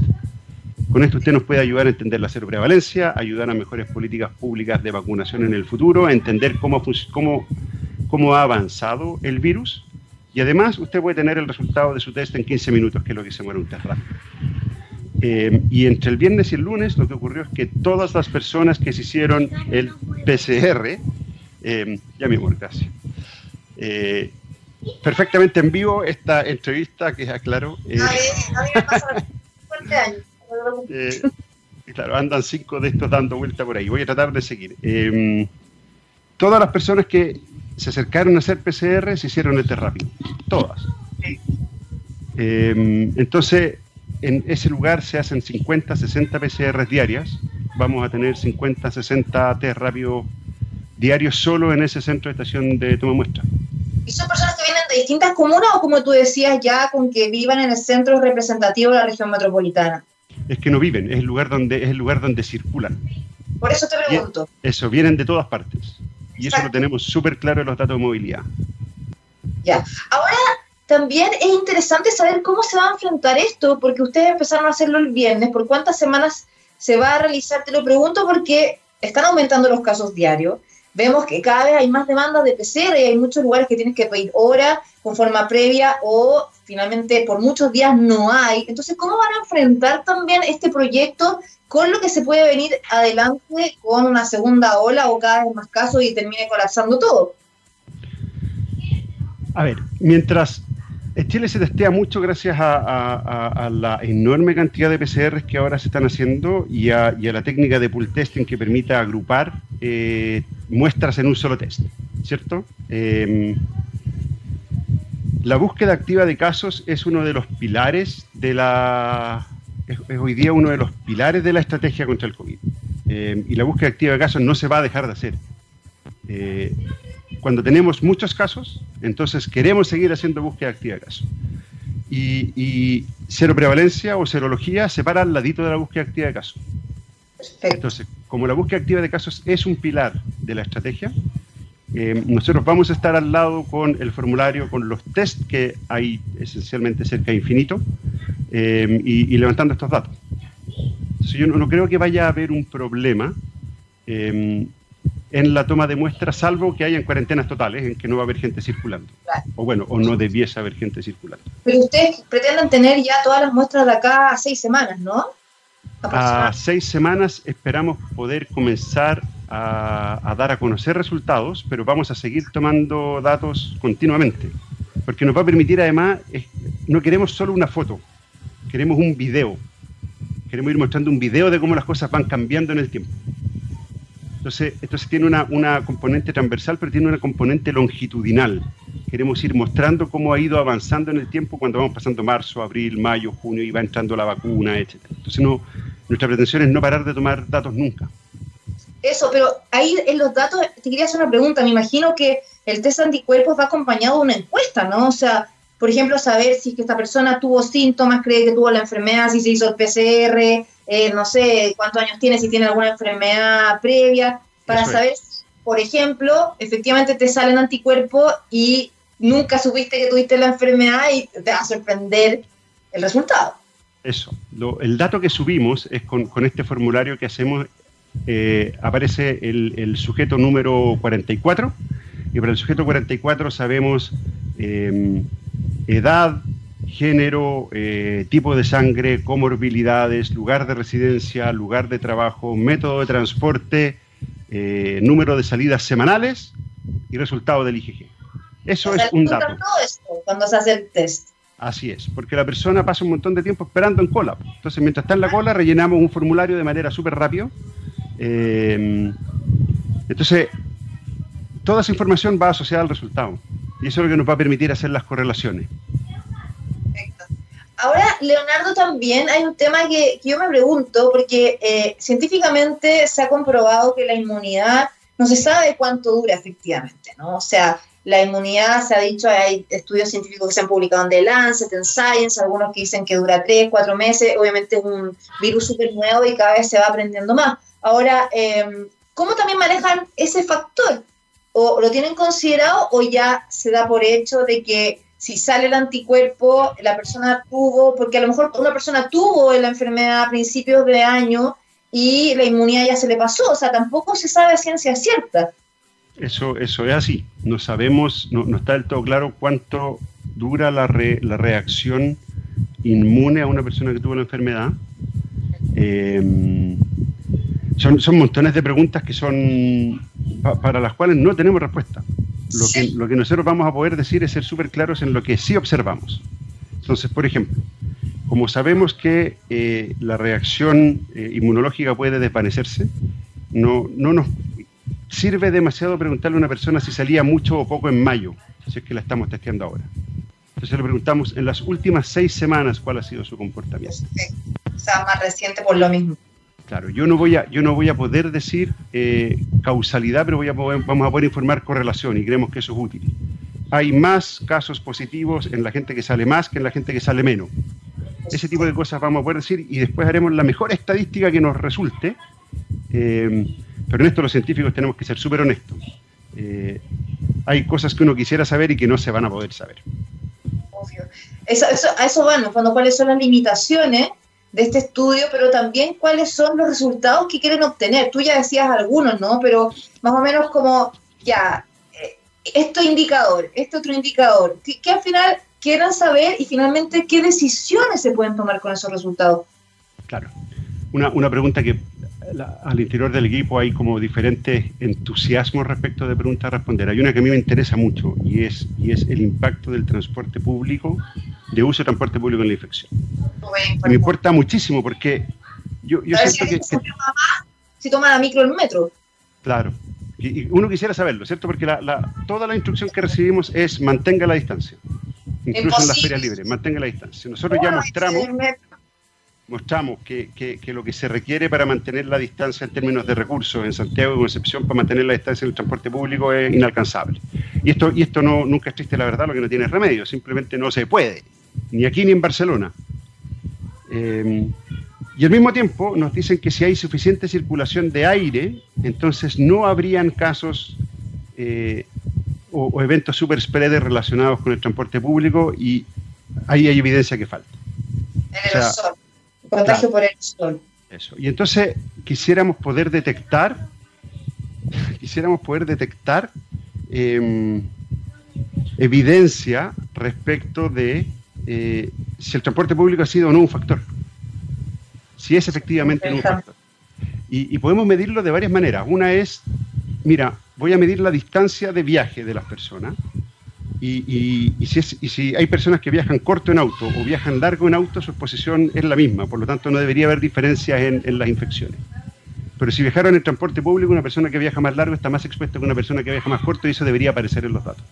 Con esto usted nos puede ayudar a entender la cero prevalencia, ayudar a mejores políticas públicas de vacunación en el futuro, a entender cómo, ha avanzado el virus y además usted puede tener el resultado de su test en 15 minutos, que es lo que se muere un test. Eh, y entre el viernes y el lunes lo que ocurrió es que todas las personas que se hicieron el PCR, eh, ya mi amor, gracias. Eh, perfectamente en vivo esta entrevista, que aclaro. Eh, eh, claro, andan cinco de estos dando vuelta por ahí. Voy a tratar de seguir. todas las personas que se acercaron a hacer PCR se hicieron el test rápido. Todas. entonces, en ese lugar se hacen 50, 60 PCR diarias. Vamos a tener 50, 60 test rápidos diarios solo en ese centro de estación de toma muestra.
¿Y son personas que vienen de distintas comunas o como tú decías ya con que vivan en el centro representativo de la región metropolitana?
Es que no viven, es el lugar donde, es el lugar donde circulan.
Por eso te pregunto.
eso, vienen de todas partes. Y eso lo tenemos súper claro en los datos de movilidad.
Ya. Ahora, también es interesante saber cómo se va a enfrentar esto, porque ustedes empezaron a hacerlo el viernes. ¿Por cuántas semanas se va a realizar? Te lo pregunto porque están aumentando los casos diarios. Vemos que cada vez hay más demandas de PCR y hay muchos lugares que tienes que pedir hora con forma previa o finalmente por muchos días no hay. Entonces, ¿cómo van a enfrentar también este proyecto con lo que se puede venir adelante con una segunda ola o cada vez más casos y termine colapsando todo?
A ver, mientras en Chile se testea mucho gracias a, la enorme cantidad de PCRs que ahora se están haciendo y a, la técnica de pool testing que permite agrupar eh, muestras en un solo test, ¿cierto? Em, la búsqueda activa de casos es uno de los pilares de la... Es, hoy día uno de los pilares de la estrategia contra el COVID. Em, y la búsqueda activa de casos no se va a dejar de hacer. Eh, cuando tenemos muchos casos, entonces queremos seguir haciendo búsqueda activa de casos. Y, cero prevalencia o serología se para al ladito de la búsqueda activa de casos. Entonces, como la búsqueda activa de casos es un pilar de la estrategia, eh, nosotros vamos a estar al lado con el formulario, con los test que hay esencialmente cerca de infinito eh, y, levantando estos datos. Entonces, yo no, creo que vaya a haber un problema. Eh, en la toma de muestras, salvo que hayan cuarentenas totales en que no va a haber gente circulando. O bueno, o no debiese haber gente circulando.
Pero ustedes pretenden tener ya todas las muestras de acá a seis semanas, ¿no?
A seis semanas esperamos poder comenzar a, dar a conocer resultados, pero vamos a seguir tomando datos continuamente, porque nos va a permitir además, no queremos solo una foto, queremos un video, queremos ir mostrando un video de cómo las cosas van cambiando en el tiempo. Entonces, entonces tiene una, una, componente transversal, pero tiene una componente longitudinal. Queremos ir mostrando cómo ha ido avanzando en el tiempo cuando vamos pasando marzo, abril, mayo, junio y va entrando la vacuna, etc. Entonces, no, nuestra pretensión es no parar de tomar datos nunca.
Eso, pero ahí en los datos te quería hacer una pregunta. Me imagino que el test anticuerpos va acompañado de una encuesta, ¿no? O sea, por ejemplo, saber si es que esta persona tuvo síntomas, cree que tuvo la enfermedad, si se hizo el PCR, eh, no sé cuántos años tiene, si tiene alguna enfermedad previa, para saber, por ejemplo, efectivamente te salen anticuerpos y nunca supiste que tuviste la enfermedad y te va a sorprender el resultado.
Eso, el dato que subimos es con, este formulario que hacemos, eh, aparece el, sujeto número 44 y para el sujeto 44 sabemos eh, edad, género, eh, tipo de sangre, comorbilidades, lugar de residencia, lugar de trabajo, método de transporte, eh, número de salidas semanales y resultado del IgG. Eso es un dato.
Todo esto cuando se hace el test.
Así es, porque la persona pasa un montón de tiempo esperando en cola. Entonces, mientras está en la cola, rellenamos un formulario de manera súper rápido. Eh, entonces, toda esa información va asociada al resultado. Y eso es lo que nos va a permitir hacer las correlaciones.
Ahora, Leonardo, también hay un tema que, yo me pregunto, porque eh, científicamente se ha comprobado que la inmunidad no se sabe cuánto dura efectivamente, ¿no? O sea, la inmunidad, se ha dicho, hay estudios científicos que se han publicado en The Lancet, en Science, algunos que dicen que dura tres, cuatro meses, obviamente es un virus súper nuevo y cada vez se va aprendiendo más. Ahora, em, ¿cómo también manejan ese factor? ¿O lo tienen considerado o ya se da por hecho de que si sale el anticuerpo, la persona tuvo, porque a lo mejor una persona tuvo la enfermedad a principios de año y la inmunidad ya se le pasó, o sea, tampoco se sabe a ciencia cierta.
Eso, eso es así. No sabemos, no, está del todo claro cuánto dura la, la, reacción inmune a una persona que tuvo la enfermedad. Eh, son, son, montones de preguntas que son para las cuales no tenemos respuesta. Lo, que, lo que nosotros vamos a poder decir es ser súper claros en lo que sí observamos. Entonces, por ejemplo, como sabemos que eh, la reacción eh, inmunológica puede desvanecerse, no, no nos sirve demasiado preguntarle a una persona si salía mucho o poco en mayo, si es que la estamos testeando ahora. Entonces le preguntamos en las últimas seis semanas cuál ha sido su comportamiento.
O sea, más reciente por lo mismo.
Claro, yo no voy a, yo no voy a poder decir eh, causalidad, pero voy a vamos a poder informar correlación y creemos que eso es útil. Hay más casos positivos en la gente que sale más que en la gente que sale menos. Ese tipo de cosas vamos a poder decir y después haremos la mejor estadística que nos resulte. Eh, pero en esto los científicos tenemos que ser súper honestos. Eh, hay cosas que uno quisiera saber y que no se van a poder saber.
Obvio. Eso, a eso van, cuando cuáles son las limitaciones de este estudio, pero también cuáles son los resultados que quieren obtener. Tú ya decías algunos, ¿no? Pero más o menos como, ya, esto indicador, este otro indicador, que, al final quieran saber y finalmente qué decisiones se pueden tomar con esos resultados.
Claro. Una, una pregunta que al interior del equipo hay como diferentes entusiasmos respecto de preguntas a responder. Hay una que a mí me interesa mucho y es, y es el impacto del transporte público, de uso de transporte público en la infección. me importa muchísimo porque yo, yo siento que,
Si toma la micro el metro.
Claro. Y, uno quisiera saberlo, ¿cierto? Porque la, toda la instrucción que recibimos es mantenga la distancia. Incluso en las ferias libres, mantenga la distancia. Nosotros ya mostramos mostramos que, lo que se requiere para mantener la distancia en términos de recursos en Santiago y Concepción para mantener la distancia en el transporte público es inalcanzable. Y esto, y esto no, nunca es triste, la verdad, lo que no tiene remedio, simplemente no se puede, ni aquí ni en Barcelona. Eh, y al mismo tiempo nos dicen que si hay suficiente circulación de aire, entonces no habrían casos eh, o, eventos super spreaders relacionados con el transporte público y ahí hay evidencia que falta.
El sol contagio por el sol.
Eso. Y entonces quisiéramos poder detectar, quisiéramos poder detectar em, evidencia respecto de eh, si el transporte público ha sido o no un factor. Si es efectivamente un factor. Y, y, podemos medirlo de varias maneras. Una es, mira, voy a medir la distancia de viaje de las personas y, si hay personas que viajan corto en auto o viajan largo en auto, su exposición es la misma, por lo tanto no debería haber diferencias en, las infecciones. Pero si viajaron en transporte público, una persona que viaja más largo está más expuesta que una persona que viaja más corto y eso debería aparecer en los datos.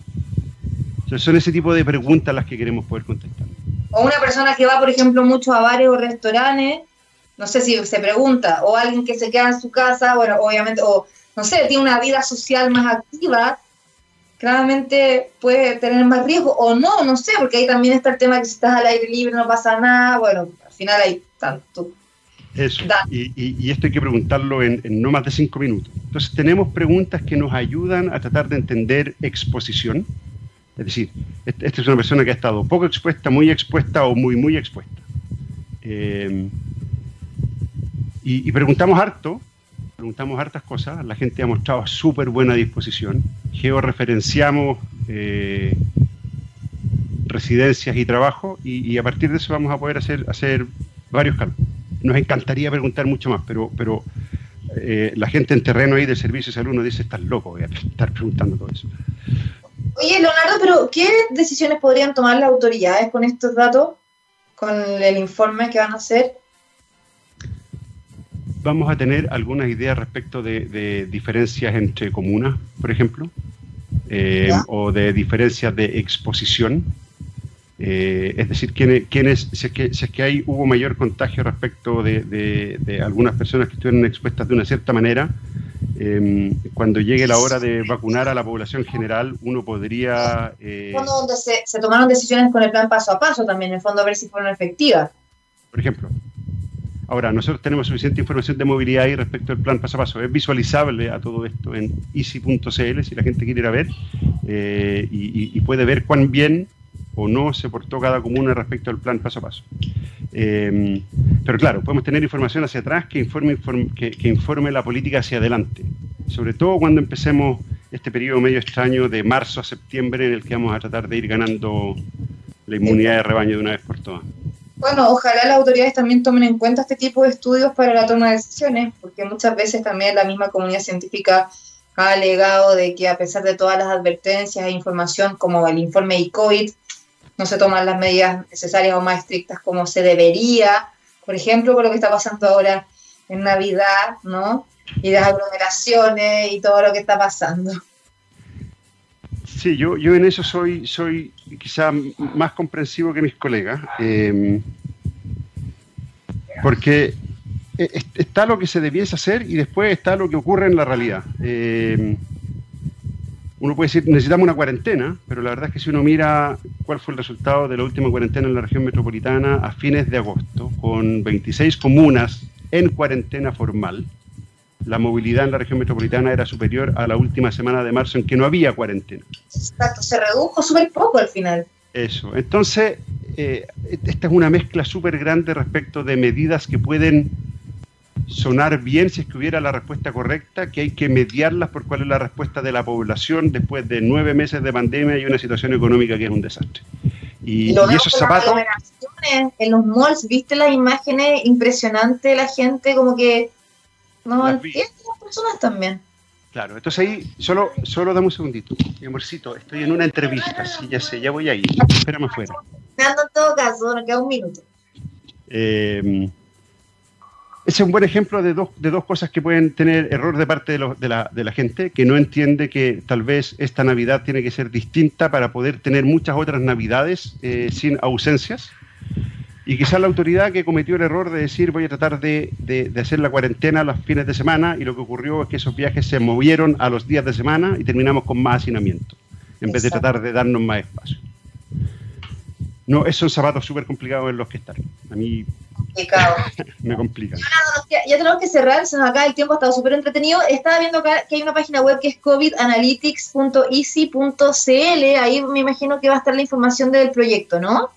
Entonces son ese tipo de preguntas las que queremos poder contestar.
O una persona que va, por ejemplo, mucho a bares o restaurantes, no sé si se pregunta, o alguien que se queda en su casa, bueno, obviamente, o no sé, tiene una vida social más activa, claramente puede tener más riesgo o no, no sé, porque ahí también está el tema que si estás al aire libre no pasa nada, bueno, al final hay tanto.
Eso, y, esto hay que preguntarlo en, no más de cinco minutos. Entonces tenemos preguntas que nos ayudan a tratar de entender exposición, es decir, esta es una persona que ha estado poco expuesta, muy expuesta o muy, muy expuesta. Eh, y, y preguntamos harto preguntamos hartas cosas, la gente ha mostrado súper buena disposición, georreferenciamos eh, residencias y trabajo y, a partir de eso vamos a poder hacer, varios cálculos. Nos encantaría preguntar mucho más, pero, pero eh, la gente en terreno ahí del servicio de salud nos dice, estás loco, voy a estar preguntando todo eso.
Oye, Leonardo, pero ¿qué decisiones podrían tomar las autoridades con estos datos? Con el informe que van a hacer.
Vamos a tener algunas ideas respecto de, diferencias entre comunas, por ejemplo, eh, o de diferencias de exposición. Eh, es decir, quiénes, si, es que, si es que hay, hubo mayor contagio respecto de, algunas personas que estuvieron expuestas de una cierta manera, em, cuando llegue la hora de vacunar a la población general, uno podría...
Eh, donde se, se, tomaron decisiones con el plan paso a paso también, en el fondo a ver si fueron efectivas.
Por ejemplo. Ahora, nosotros tenemos suficiente información de movilidad y respecto al plan paso a paso. Es visualizable a todo esto en easy.cl si la gente quiere ir a ver eh, y, puede ver cuán bien o no se portó cada comuna respecto al plan paso a paso. Eh, pero claro, podemos tener información hacia atrás que informe, que, informe la política hacia adelante, sobre todo cuando empecemos este periodo medio extraño de marzo a septiembre en el que vamos a tratar de ir ganando la inmunidad de rebaño de una vez por todas.
Bueno, ojalá las autoridades también tomen en cuenta este tipo de estudios para la toma de decisiones, porque muchas veces también la misma comunidad científica ha alegado de que a pesar de todas las advertencias e información como el informe ICOID, no se toman las medidas necesarias o más estrictas como se debería, por ejemplo, con lo que está pasando ahora en Navidad, ¿no? Y las aglomeraciones y todo lo que está pasando.
Sí, yo, yo en eso soy, soy quizá más comprensivo que mis colegas, em, porque e, está lo que se debiese hacer y después está lo que ocurre en la realidad. Eh, uno puede decir, necesitamos una cuarentena, pero la verdad es que si uno mira cuál fue el resultado de la última cuarentena en la región metropolitana a fines de agosto, con 26 comunas en cuarentena formal, la movilidad en la región metropolitana era superior a la última semana de marzo en que no había cuarentena.
Exacto, se redujo súper poco al final.
Eso, entonces, eh, esta es una mezcla súper grande respecto de medidas que pueden sonar bien si es que hubiera la respuesta correcta, que hay que mediarlas por cuál es la respuesta de la población después de nueve meses de pandemia y una situación económica que es un desastre.
Y, esos zapatos... En los malls, ¿viste las imágenes impresionantes de la gente? Como que no las personas también.
Claro, entonces ahí solo, solo dame un segundito. Mi amorcito, estoy en una entrevista, sí, ya sé, ya voy ahí. Espérame afuera.
En todo caso, nos queda un minuto.
Eh, ese es un buen ejemplo de dos, de dos cosas que pueden tener error de parte de, de, la, de, la, gente, que no entiende que tal vez esta Navidad tiene que ser distinta para poder tener muchas otras Navidades eh, sin ausencias. Y quizás la autoridad que cometió el error de decir voy a tratar de, de, hacer la cuarentena los fines de semana y lo que ocurrió es que esos viajes se movieron a los días de semana y terminamos con más hacinamiento, en vez de tratar de darnos más espacio. No, esos son zapatos súper complicados en los que estar. A mí me complica.
Ya, tenemos que cerrar, se nos acaba el tiempo, ha estado súper entretenido. Estaba viendo acá que hay una página web que es covidanalytics.easy.cl, ahí me imagino que va a estar la información del proyecto, ¿no?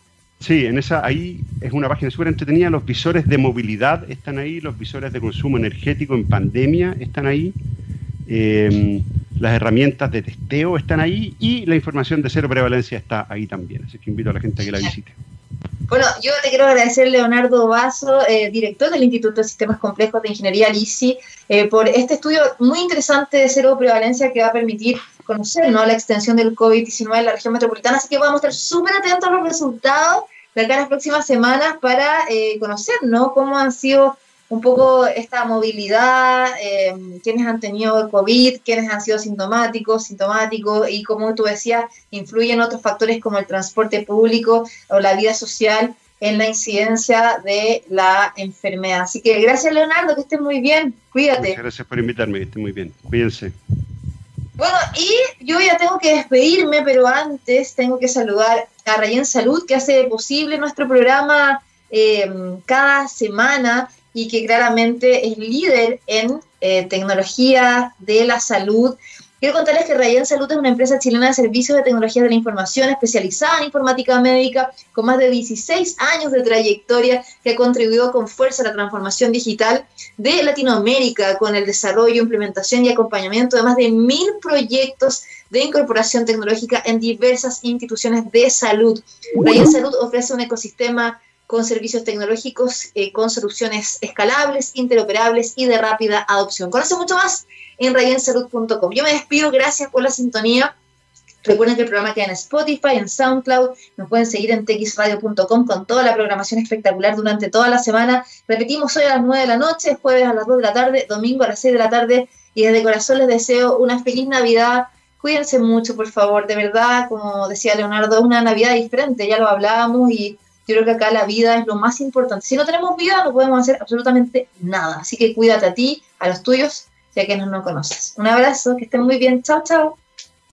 Sí, en esa, ahí es una página súper entretenida, los visores de movilidad están ahí, los visores de consumo energético en pandemia están ahí, em, las herramientas de testeo están ahí y la información de cero prevalencia está ahí también, así que invito a la gente a que la visite.
Bueno, yo te quiero agradecer, Leonardo Vaso, eh, director del Instituto de Sistemas Complejos de Ingeniería LISI, eh, por este estudio muy interesante de cero prevalencia que va a permitir conocer ¿no? la extensión del COVID-19 en la región metropolitana. Así que vamos a estar súper atentos a los resultados de acá las próximas semanas para eh, conocer ¿no? cómo han sido un poco esta movilidad, eh, quiénes han tenido COVID, quiénes han sido sintomáticos, sintomáticos, y como tú decías, influyen otros factores como el transporte público o la vida social en la incidencia de la enfermedad. Así que gracias, Leonardo, que estés muy bien. Cuídate.
Gracias por invitarme, que esté muy bien. Cuídense.
Bueno, y yo ya tengo que despedirme, pero antes tengo que saludar a Rayen Salud, que hace posible nuestro programa eh, cada semana y que claramente es líder en eh, tecnología de la salud. Quiero contarles que Rayen Salud es una empresa chilena de servicios de tecnología de la información especializada en informática médica con más de 16 años de trayectoria que ha contribuido con fuerza a la transformación digital de Latinoamérica con el desarrollo, implementación y acompañamiento de más de mil proyectos de incorporación tecnológica en diversas instituciones de salud. Rayen Salud ofrece un ecosistema con servicios tecnológicos, eh, con soluciones escalables, interoperables y de rápida adopción. Conoce mucho más en rayensalud.com. Yo me despido, gracias por la sintonía. Recuerden que el programa queda en Spotify, en SoundCloud, nos pueden seguir en txradio.com con toda la programación espectacular durante toda la semana. Repetimos hoy a las 9 de la noche, jueves a las 2 de la tarde, domingo a las 6 de la tarde y desde corazón les deseo una feliz Navidad. Cuídense mucho, por favor, de verdad, como decía Leonardo, una Navidad diferente, ya lo hablábamos y yo creo que acá la vida es lo más importante. Si no tenemos vida, no podemos hacer absolutamente nada. Así que cuídate a ti, a los tuyos, ya que no conoces. Un abrazo, que estén muy bien. Chao, chao.